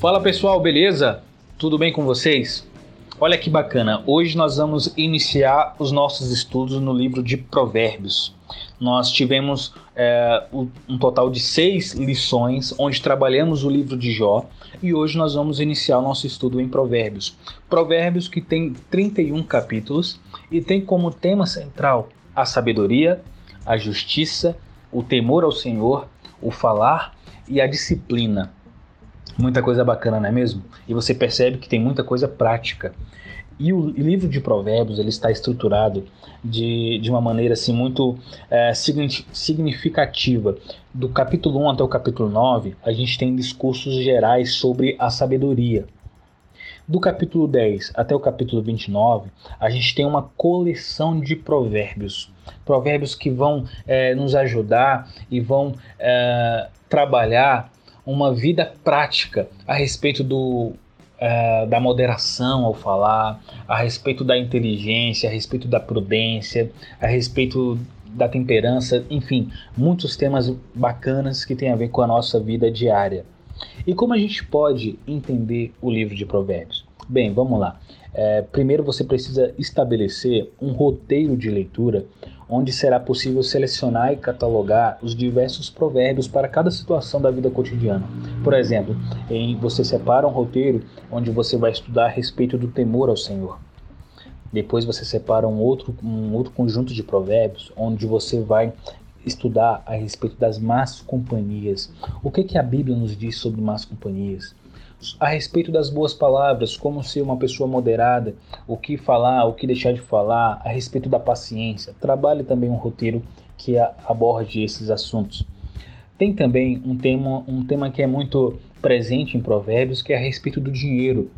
Fala pessoal, beleza? Tudo bem com vocês? Olha que bacana, hoje nós vamos iniciar os nossos estudos no livro de Provérbios. Nós tivemos é, um total de seis lições onde trabalhamos o livro de Jó e hoje nós vamos iniciar o nosso estudo em Provérbios. Provérbios que tem 31 capítulos e tem como tema central a sabedoria, a justiça, o temor ao Senhor, o falar e a disciplina. Muita coisa bacana, não é mesmo? E você percebe que tem muita coisa prática. E o livro de Provérbios ele está estruturado de, de uma maneira assim muito é, significativa. Do capítulo 1 até o capítulo 9, a gente tem discursos gerais sobre a sabedoria. Do capítulo 10 até o capítulo 29, a gente tem uma coleção de provérbios. Provérbios que vão é, nos ajudar e vão é, trabalhar uma vida prática a respeito do uh, da moderação ao falar, a respeito da inteligência, a respeito da prudência, a respeito da temperança, enfim, muitos temas bacanas que têm a ver com a nossa vida diária. E como a gente pode entender o livro de Provérbios? Bem, vamos lá. É, primeiro você precisa estabelecer um roteiro de leitura onde será possível selecionar e catalogar os diversos provérbios para cada situação da vida cotidiana. Por exemplo, em, você separa um roteiro onde você vai estudar a respeito do temor ao Senhor. Depois você separa um outro, um outro conjunto de provérbios onde você vai estudar a respeito das más companhias. O que, que a Bíblia nos diz sobre más companhias? A respeito das boas palavras, como ser uma pessoa moderada, o que falar, o que deixar de falar, a respeito da paciência. Trabalhe também um roteiro que aborde esses assuntos. Tem também um tema, um tema que é muito presente em Provérbios, que é a respeito do dinheiro.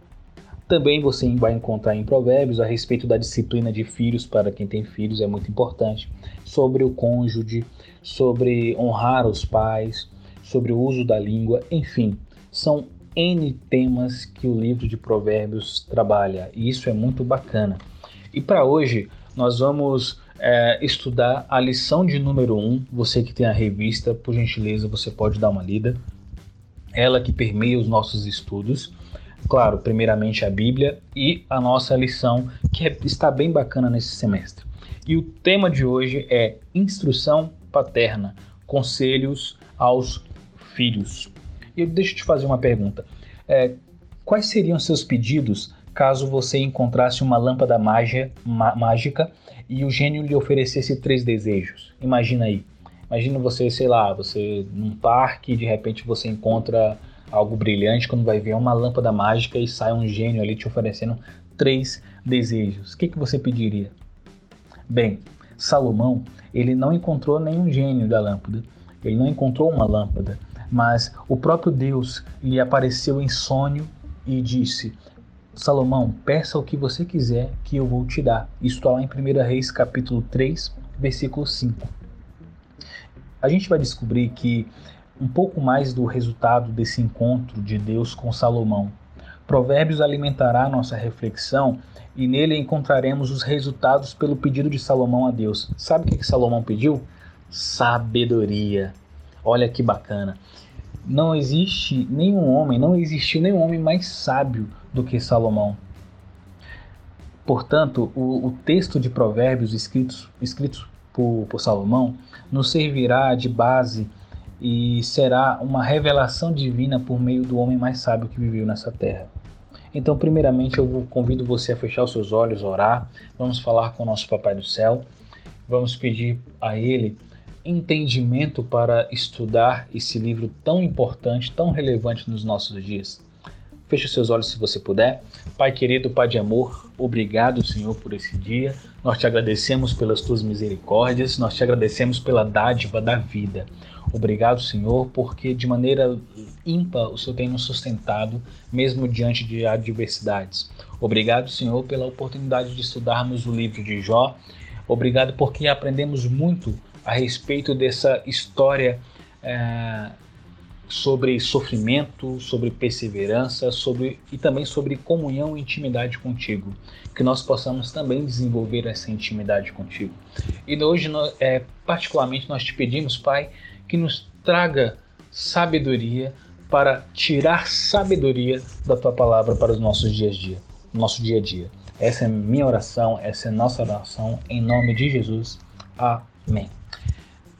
Também você vai encontrar em Provérbios a respeito da disciplina de filhos, para quem tem filhos é muito importante, sobre o cônjuge, sobre honrar os pais, sobre o uso da língua, enfim, são N temas que o livro de Provérbios trabalha, e isso é muito bacana. E para hoje, nós vamos é, estudar a lição de número 1. Um. Você que tem a revista, por gentileza, você pode dar uma lida. Ela que permeia os nossos estudos. Claro, primeiramente a Bíblia e a nossa lição, que é, está bem bacana nesse semestre. E o tema de hoje é Instrução Paterna Conselhos aos Filhos. E deixa eu te fazer uma pergunta. É, quais seriam seus pedidos caso você encontrasse uma lâmpada mágia, má, mágica e o gênio lhe oferecesse três desejos? Imagina aí. Imagina você, sei lá, você num parque e de repente você encontra algo brilhante quando vai ver uma lâmpada mágica e sai um gênio ali te oferecendo três desejos. O que, que você pediria? Bem, Salomão, ele não encontrou nenhum gênio da lâmpada. Ele não encontrou uma lâmpada mas o próprio Deus lhe apareceu em sonho e disse: Salomão, peça o que você quiser que eu vou te dar. Isso está lá em 1 Reis, capítulo 3, versículo 5. A gente vai descobrir que um pouco mais do resultado desse encontro de Deus com Salomão. Provérbios alimentará nossa reflexão e nele encontraremos os resultados pelo pedido de Salomão a Deus. Sabe o que, que Salomão pediu? Sabedoria. Olha que bacana. Não existe nenhum homem, não existiu nenhum homem mais sábio do que Salomão. Portanto, o, o texto de Provérbios escritos, escritos por, por Salomão nos servirá de base e será uma revelação divina por meio do homem mais sábio que viveu nessa terra. Então, primeiramente, eu convido você a fechar os seus olhos, orar. Vamos falar com o nosso Papai do Céu. Vamos pedir a Ele entendimento para estudar esse livro tão importante, tão relevante nos nossos dias. Feche seus olhos se você puder. Pai querido, Pai de amor, obrigado, Senhor, por esse dia. Nós te agradecemos pelas tuas misericórdias, nós te agradecemos pela dádiva da vida. Obrigado, Senhor, porque de maneira ímpar o Senhor tem nos sustentado, mesmo diante de adversidades. Obrigado, Senhor, pela oportunidade de estudarmos o livro de Jó. Obrigado porque aprendemos muito a respeito dessa história é, sobre sofrimento, sobre perseverança, sobre e também sobre comunhão e intimidade contigo, que nós possamos também desenvolver essa intimidade contigo. E hoje, é, particularmente, nós te pedimos, Pai, que nos traga sabedoria para tirar sabedoria da tua palavra para os nossos dias a dia, nosso dia a dia. Essa é minha oração, essa é nossa oração em nome de Jesus. Amém.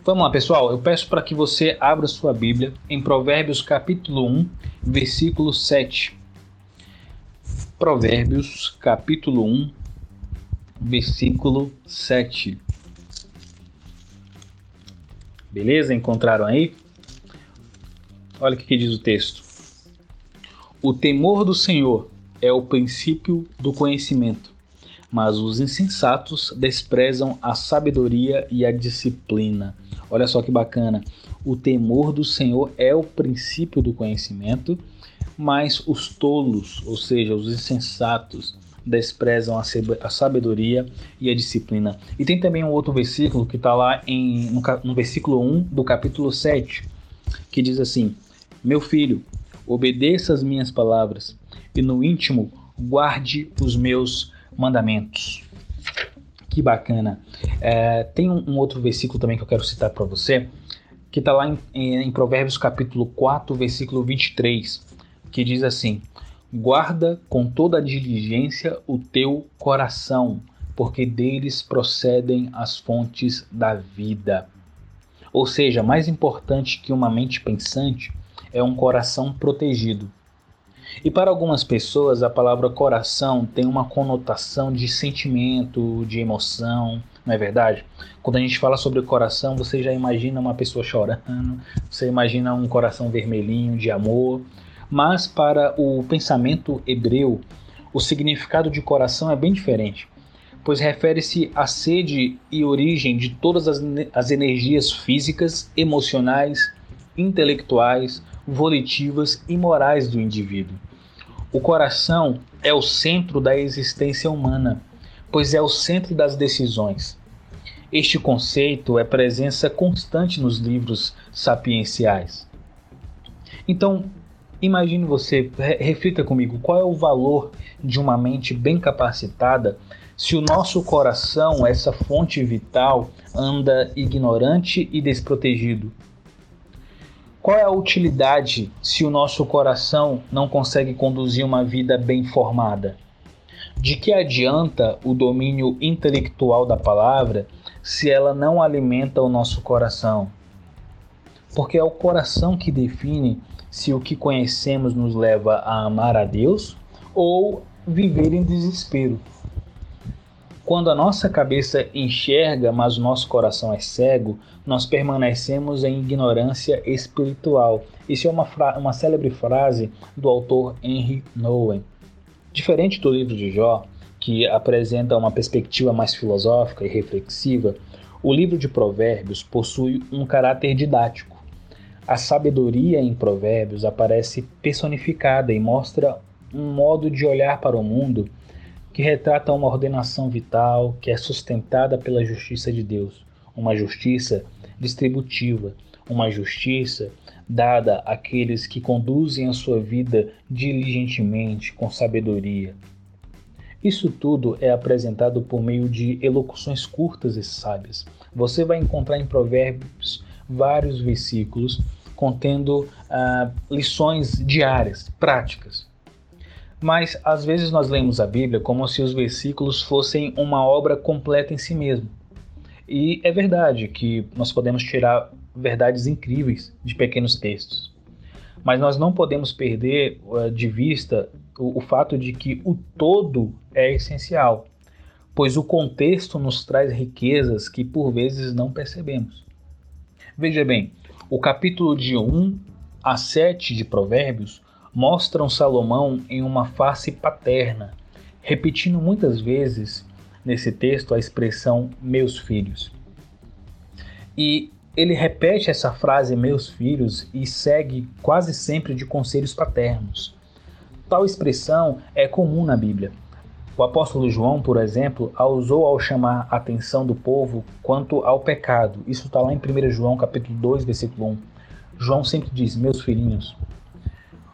Vamos lá, pessoal. Eu peço para que você abra sua Bíblia em Provérbios capítulo 1, versículo 7. Provérbios capítulo 1, versículo 7. Beleza? Encontraram aí? Olha o que, diz o texto. O temor do Senhor é o princípio do conhecimento, mas os insensatos desprezam a sabedoria e a disciplina. Olha só que bacana. O temor do Senhor é o princípio do conhecimento, mas os tolos, ou seja, os insensatos, desprezam a sabedoria e a disciplina. E tem também um outro versículo que está lá em, no, no versículo 1 do capítulo 7, que diz assim: Meu filho, obedeça as minhas palavras, e no íntimo guarde os meus mandamentos. Que bacana. É, tem um, um, outro versículo também que eu quero citar para você, que está lá em, em, em Provérbios capítulo 4, versículo 23, que diz assim: Guarda com toda a diligência o teu coração, porque deles procedem as fontes da vida. Ou seja, mais importante que uma mente pensante é um coração protegido. E para algumas pessoas, a palavra coração tem uma conotação de sentimento, de emoção, não é verdade? Quando a gente fala sobre o coração, você já imagina uma pessoa chorando, você imagina um coração vermelhinho de amor. Mas para o pensamento hebreu, o significado de coração é bem diferente, pois refere-se à sede e origem de todas as, as energias físicas, emocionais, intelectuais, volitivas e morais do indivíduo. O coração é o centro da existência humana, pois é o centro das decisões. Este conceito é presença constante nos livros sapienciais. Então, imagine você, reflita comigo, qual é o valor de uma mente bem capacitada se o nosso coração, essa fonte vital, anda ignorante e desprotegido? Qual é a utilidade se o nosso coração não consegue conduzir uma vida bem formada? De que adianta o domínio intelectual da palavra se ela não alimenta o nosso coração? Porque é o coração que define se o que conhecemos nos leva a amar a Deus ou viver em desespero. Quando a nossa cabeça enxerga, mas o nosso coração é cego, nós permanecemos em ignorância espiritual. Isso é uma, uma célebre frase do autor Henry Nouwen. Diferente do livro de Jó, que apresenta uma perspectiva mais filosófica e reflexiva, o livro de Provérbios possui um caráter didático. A sabedoria em Provérbios aparece personificada e mostra um modo de olhar para o mundo que retrata uma ordenação vital que é sustentada pela justiça de Deus, uma justiça distributiva, uma justiça dada àqueles que conduzem a sua vida diligentemente, com sabedoria. Isso tudo é apresentado por meio de elocuções curtas e sábias. Você vai encontrar em Provérbios vários versículos contendo ah, lições diárias, práticas. Mas às vezes nós lemos a Bíblia como se os versículos fossem uma obra completa em si mesmo. E é verdade que nós podemos tirar verdades incríveis de pequenos textos. Mas nós não podemos perder uh, de vista o, o fato de que o todo é essencial, pois o contexto nos traz riquezas que por vezes não percebemos. Veja bem, o capítulo de 1 a 7 de Provérbios mostram Salomão em uma face paterna, repetindo muitas vezes nesse texto a expressão meus filhos. E ele repete essa frase meus filhos e segue quase sempre de conselhos paternos. Tal expressão é comum na Bíblia. O apóstolo João, por exemplo, a usou ao chamar a atenção do povo quanto ao pecado. Isso está lá em 1 João capítulo 2, versículo 1. João sempre diz, meus filhinhos,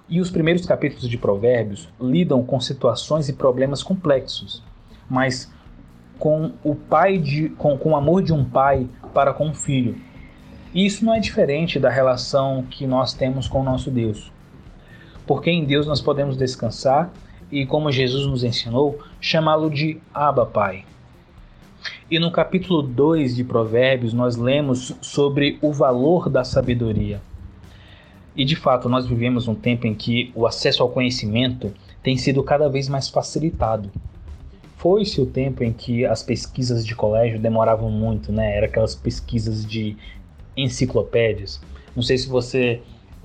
e os primeiros capítulos de Provérbios lidam com situações e problemas complexos, mas com o pai de, com, com o amor de um pai para com um filho. E isso não é diferente da relação que nós temos com o nosso Deus. porque em Deus nós podemos descansar e, como Jesus nos ensinou, chamá-lo de Abba Pai. E no capítulo 2 de Provérbios, nós lemos sobre o valor da sabedoria. E de fato, nós vivemos um tempo em que o acesso ao conhecimento tem sido cada vez mais facilitado. Foi-se o tempo em que as pesquisas de colégio demoravam muito, né? Era aquelas pesquisas de enciclopédias. Não sei se você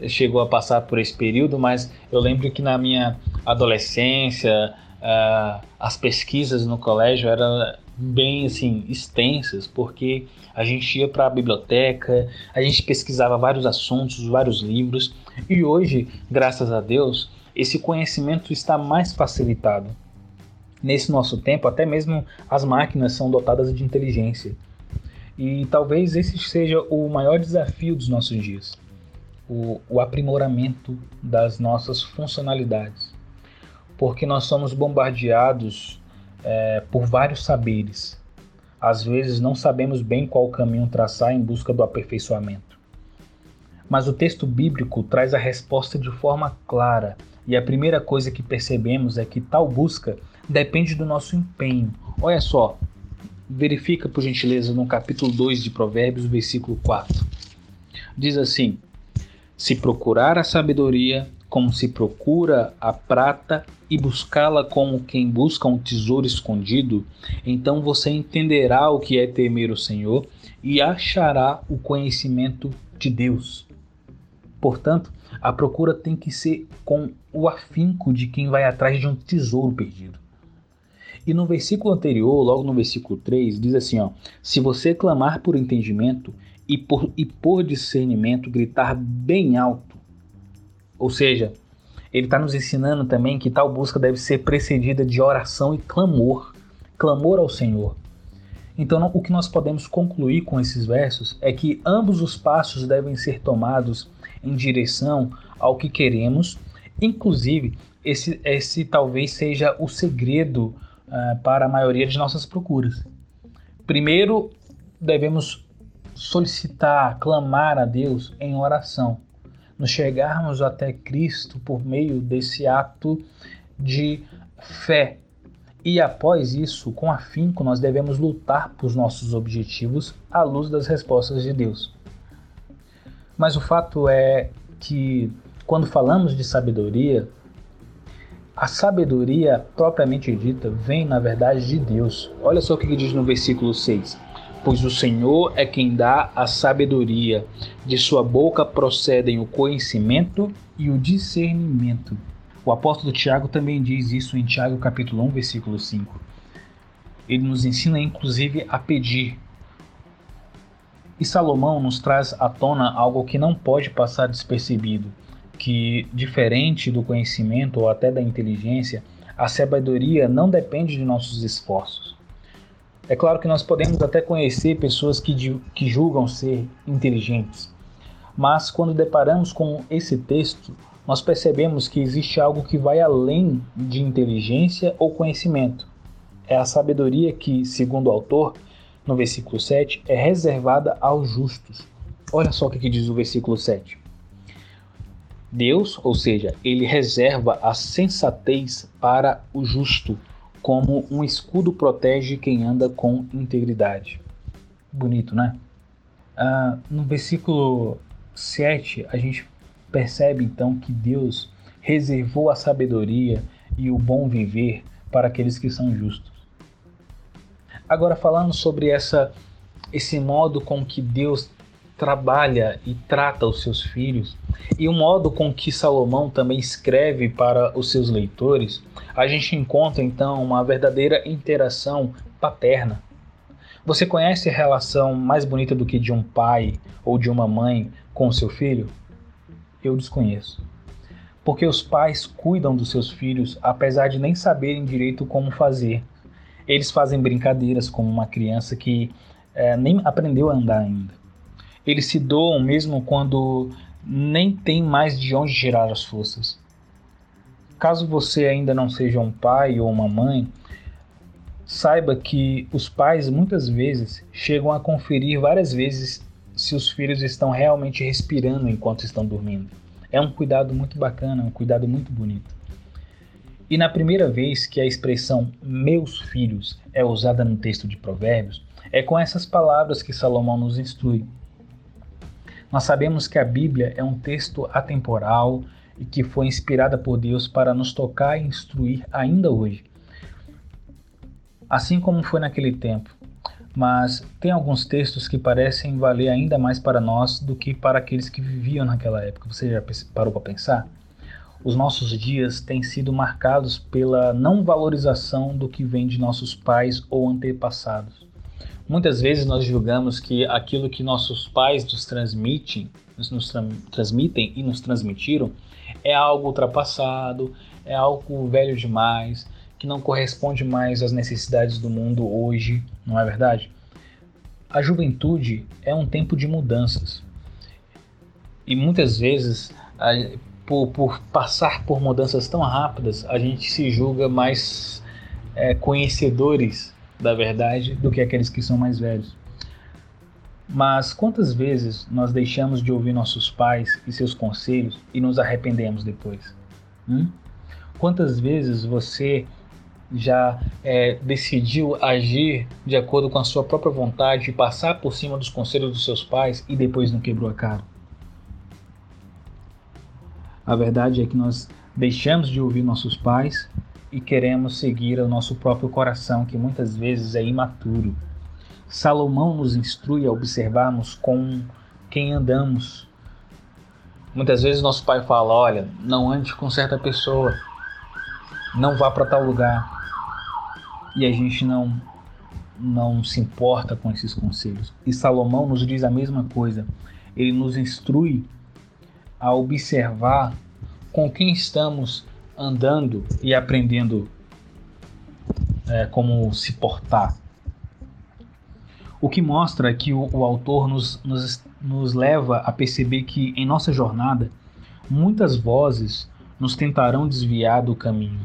chegou a passar por esse período, mas eu lembro que na minha adolescência uh, as pesquisas no colégio eram bem assim extensas, porque a gente ia para a biblioteca, a gente pesquisava vários assuntos, vários livros, e hoje, graças a Deus, esse conhecimento está mais facilitado. Nesse nosso tempo, até mesmo as máquinas são dotadas de inteligência. E talvez esse seja o maior desafio dos nossos dias: o, o aprimoramento das nossas funcionalidades. Porque nós somos bombardeados é, por vários saberes. Às vezes não sabemos bem qual caminho traçar em busca do aperfeiçoamento. Mas o texto bíblico traz a resposta de forma clara, e a primeira coisa que percebemos é que tal busca depende do nosso empenho. Olha só, verifica por gentileza no capítulo 2 de Provérbios, versículo 4. Diz assim: Se procurar a sabedoria, como se procura a prata e buscá-la como quem busca um tesouro escondido, então você entenderá o que é temer o Senhor e achará o conhecimento de Deus. Portanto, a procura tem que ser com o afinco de quem vai atrás de um tesouro perdido. E no versículo anterior, logo no versículo 3, diz assim: ó, Se você clamar por entendimento e por, e por discernimento, gritar bem alto, ou seja, ele está nos ensinando também que tal busca deve ser precedida de oração e clamor, clamor ao Senhor. Então, o que nós podemos concluir com esses versos é que ambos os passos devem ser tomados em direção ao que queremos, inclusive, esse, esse talvez seja o segredo uh, para a maioria de nossas procuras. Primeiro, devemos solicitar, clamar a Deus em oração nos chegarmos até Cristo por meio desse ato de fé. E após isso, com afinco, nós devemos lutar por nossos objetivos à luz das respostas de Deus. Mas o fato é que, quando falamos de sabedoria, a sabedoria propriamente dita vem, na verdade, de Deus. Olha só o que diz no versículo 6 pois o Senhor é quem dá a sabedoria. De sua boca procedem o conhecimento e o discernimento. O apóstolo Tiago também diz isso em Tiago capítulo 1, versículo 5. Ele nos ensina inclusive a pedir. E Salomão nos traz à tona algo que não pode passar despercebido, que diferente do conhecimento ou até da inteligência, a sabedoria não depende de nossos esforços é claro que nós podemos até conhecer pessoas que, que julgam ser inteligentes, mas quando deparamos com esse texto, nós percebemos que existe algo que vai além de inteligência ou conhecimento. É a sabedoria que, segundo o autor, no versículo 7, é reservada aos justos. Olha só o que diz o versículo 7. Deus, ou seja, ele reserva a sensatez para o justo como um escudo protege quem anda com integridade. Bonito, né? Ah, no versículo 7, a gente percebe então que Deus reservou a sabedoria e o bom viver para aqueles que são justos. Agora, falando sobre essa, esse modo com que Deus trabalha e trata os seus filhos, e o modo com que Salomão também escreve para os seus leitores, a gente encontra então uma verdadeira interação paterna. Você conhece a relação mais bonita do que de um pai ou de uma mãe com seu filho? Eu desconheço. Porque os pais cuidam dos seus filhos apesar de nem saberem direito como fazer. Eles fazem brincadeiras como uma criança que é, nem aprendeu a andar ainda. Eles se doam mesmo quando nem tem mais de onde tirar as forças. Caso você ainda não seja um pai ou uma mãe, saiba que os pais muitas vezes chegam a conferir várias vezes se os filhos estão realmente respirando enquanto estão dormindo. É um cuidado muito bacana, um cuidado muito bonito. E na primeira vez que a expressão meus filhos é usada no texto de Provérbios, é com essas palavras que Salomão nos instrui. Nós sabemos que a Bíblia é um texto atemporal e que foi inspirada por Deus para nos tocar e instruir ainda hoje. Assim como foi naquele tempo. Mas tem alguns textos que parecem valer ainda mais para nós do que para aqueles que viviam naquela época. Você já parou para pensar? Os nossos dias têm sido marcados pela não valorização do que vem de nossos pais ou antepassados. Muitas vezes nós julgamos que aquilo que nossos pais nos transmitem, nos tra transmitem e nos transmitiram é algo ultrapassado, é algo velho demais, que não corresponde mais às necessidades do mundo hoje, não é verdade? A juventude é um tempo de mudanças. E muitas vezes por, por passar por mudanças tão rápidas, a gente se julga mais é, conhecedores da verdade do que aqueles que são mais velhos. Mas quantas vezes nós deixamos de ouvir nossos pais e seus conselhos e nos arrependemos depois? Hum? Quantas vezes você já é, decidiu agir de acordo com a sua própria vontade e passar por cima dos conselhos dos seus pais e depois não quebrou a cara? A verdade é que nós deixamos de ouvir nossos pais e queremos seguir o nosso próprio coração, que muitas vezes é imaturo. Salomão nos instrui a observarmos com quem andamos. Muitas vezes nosso pai fala: olha, não ande com certa pessoa, não vá para tal lugar. E a gente não não se importa com esses conselhos. E Salomão nos diz a mesma coisa. Ele nos instrui a observar com quem estamos andando e aprendendo é, como se portar. O que mostra que o, o autor nos, nos, nos leva a perceber que em nossa jornada muitas vozes nos tentarão desviar do caminho.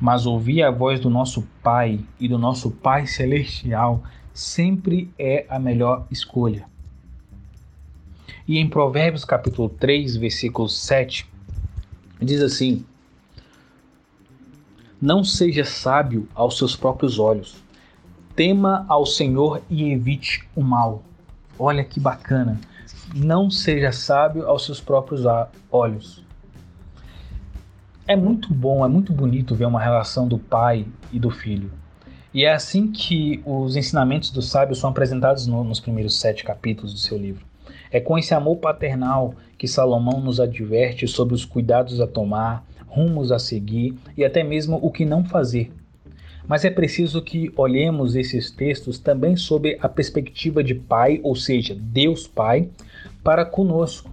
Mas ouvir a voz do nosso Pai e do nosso Pai Celestial sempre é a melhor escolha. E em Provérbios capítulo 3, versículo 7, diz assim: Não seja sábio aos seus próprios olhos. Tema ao Senhor e evite o mal. Olha que bacana. Não seja sábio aos seus próprios olhos. É muito bom, é muito bonito ver uma relação do pai e do filho. E é assim que os ensinamentos dos sábios são apresentados no, nos primeiros sete capítulos do seu livro. É com esse amor paternal que Salomão nos adverte sobre os cuidados a tomar, rumos a seguir e até mesmo o que não fazer. Mas é preciso que olhemos esses textos também sob a perspectiva de Pai, ou seja, Deus Pai, para conosco.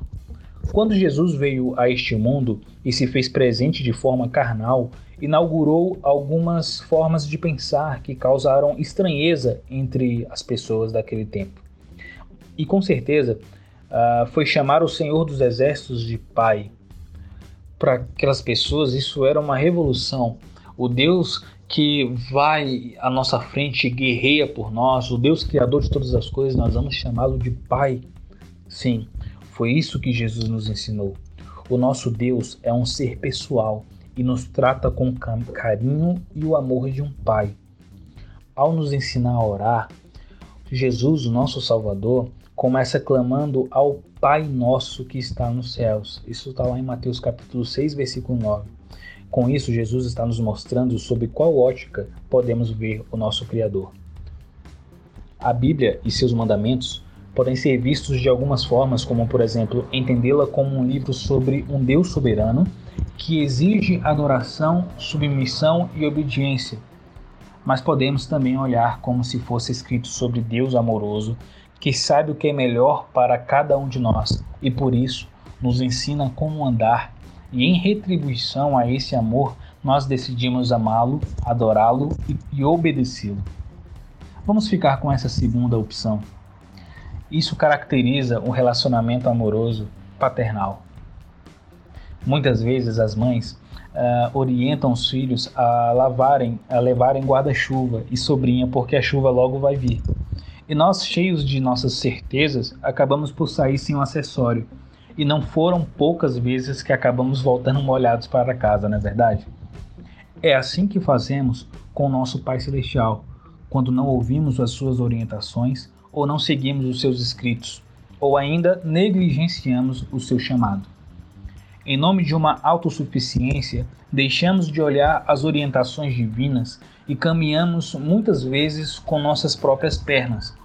Quando Jesus veio a este mundo e se fez presente de forma carnal, inaugurou algumas formas de pensar que causaram estranheza entre as pessoas daquele tempo. E com certeza, uh, foi chamar o Senhor dos Exércitos de Pai. Para aquelas pessoas, isso era uma revolução. O Deus que vai à nossa frente e guerreia por nós, o Deus criador de todas as coisas, nós vamos chamá-lo de Pai. Sim, foi isso que Jesus nos ensinou. O nosso Deus é um ser pessoal e nos trata com carinho e o amor de um pai. Ao nos ensinar a orar, Jesus, o nosso Salvador, começa clamando ao Pai Nosso que está nos céus. Isso está lá em Mateus capítulo 6, versículo 9. Com isso, Jesus está nos mostrando sob qual ótica podemos ver o nosso Criador. A Bíblia e seus mandamentos podem ser vistos de algumas formas, como por exemplo, entendê-la como um livro sobre um Deus soberano que exige adoração, submissão e obediência. Mas podemos também olhar como se fosse escrito sobre Deus amoroso que sabe o que é melhor para cada um de nós e por isso nos ensina como andar, e em retribuição a esse amor, nós decidimos amá-lo, adorá-lo e, e obedecê-lo. Vamos ficar com essa segunda opção. Isso caracteriza um relacionamento amoroso paternal. Muitas vezes as mães uh, orientam os filhos a lavarem, a levarem guarda-chuva e sobrinha porque a chuva logo vai vir. E nós, cheios de nossas certezas, acabamos por sair sem um acessório. E não foram poucas vezes que acabamos voltando molhados para casa, não é verdade? É assim que fazemos com o nosso Pai Celestial, quando não ouvimos as suas orientações ou não seguimos os seus escritos, ou ainda negligenciamos o seu chamado. Em nome de uma autossuficiência, deixamos de olhar as orientações divinas e caminhamos muitas vezes com nossas próprias pernas,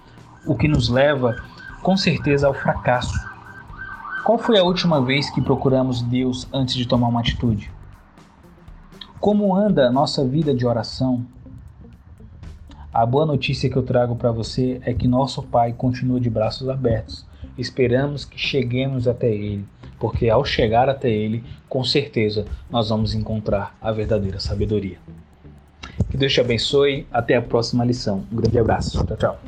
o que nos leva com certeza ao fracasso. Qual foi a última vez que procuramos Deus antes de tomar uma atitude? Como anda nossa vida de oração? A boa notícia que eu trago para você é que nosso Pai continua de braços abertos. Esperamos que cheguemos até Ele, porque ao chegar até Ele, com certeza nós vamos encontrar a verdadeira sabedoria. Que Deus te abençoe. Até a próxima lição. Um grande abraço. Tchau, tchau.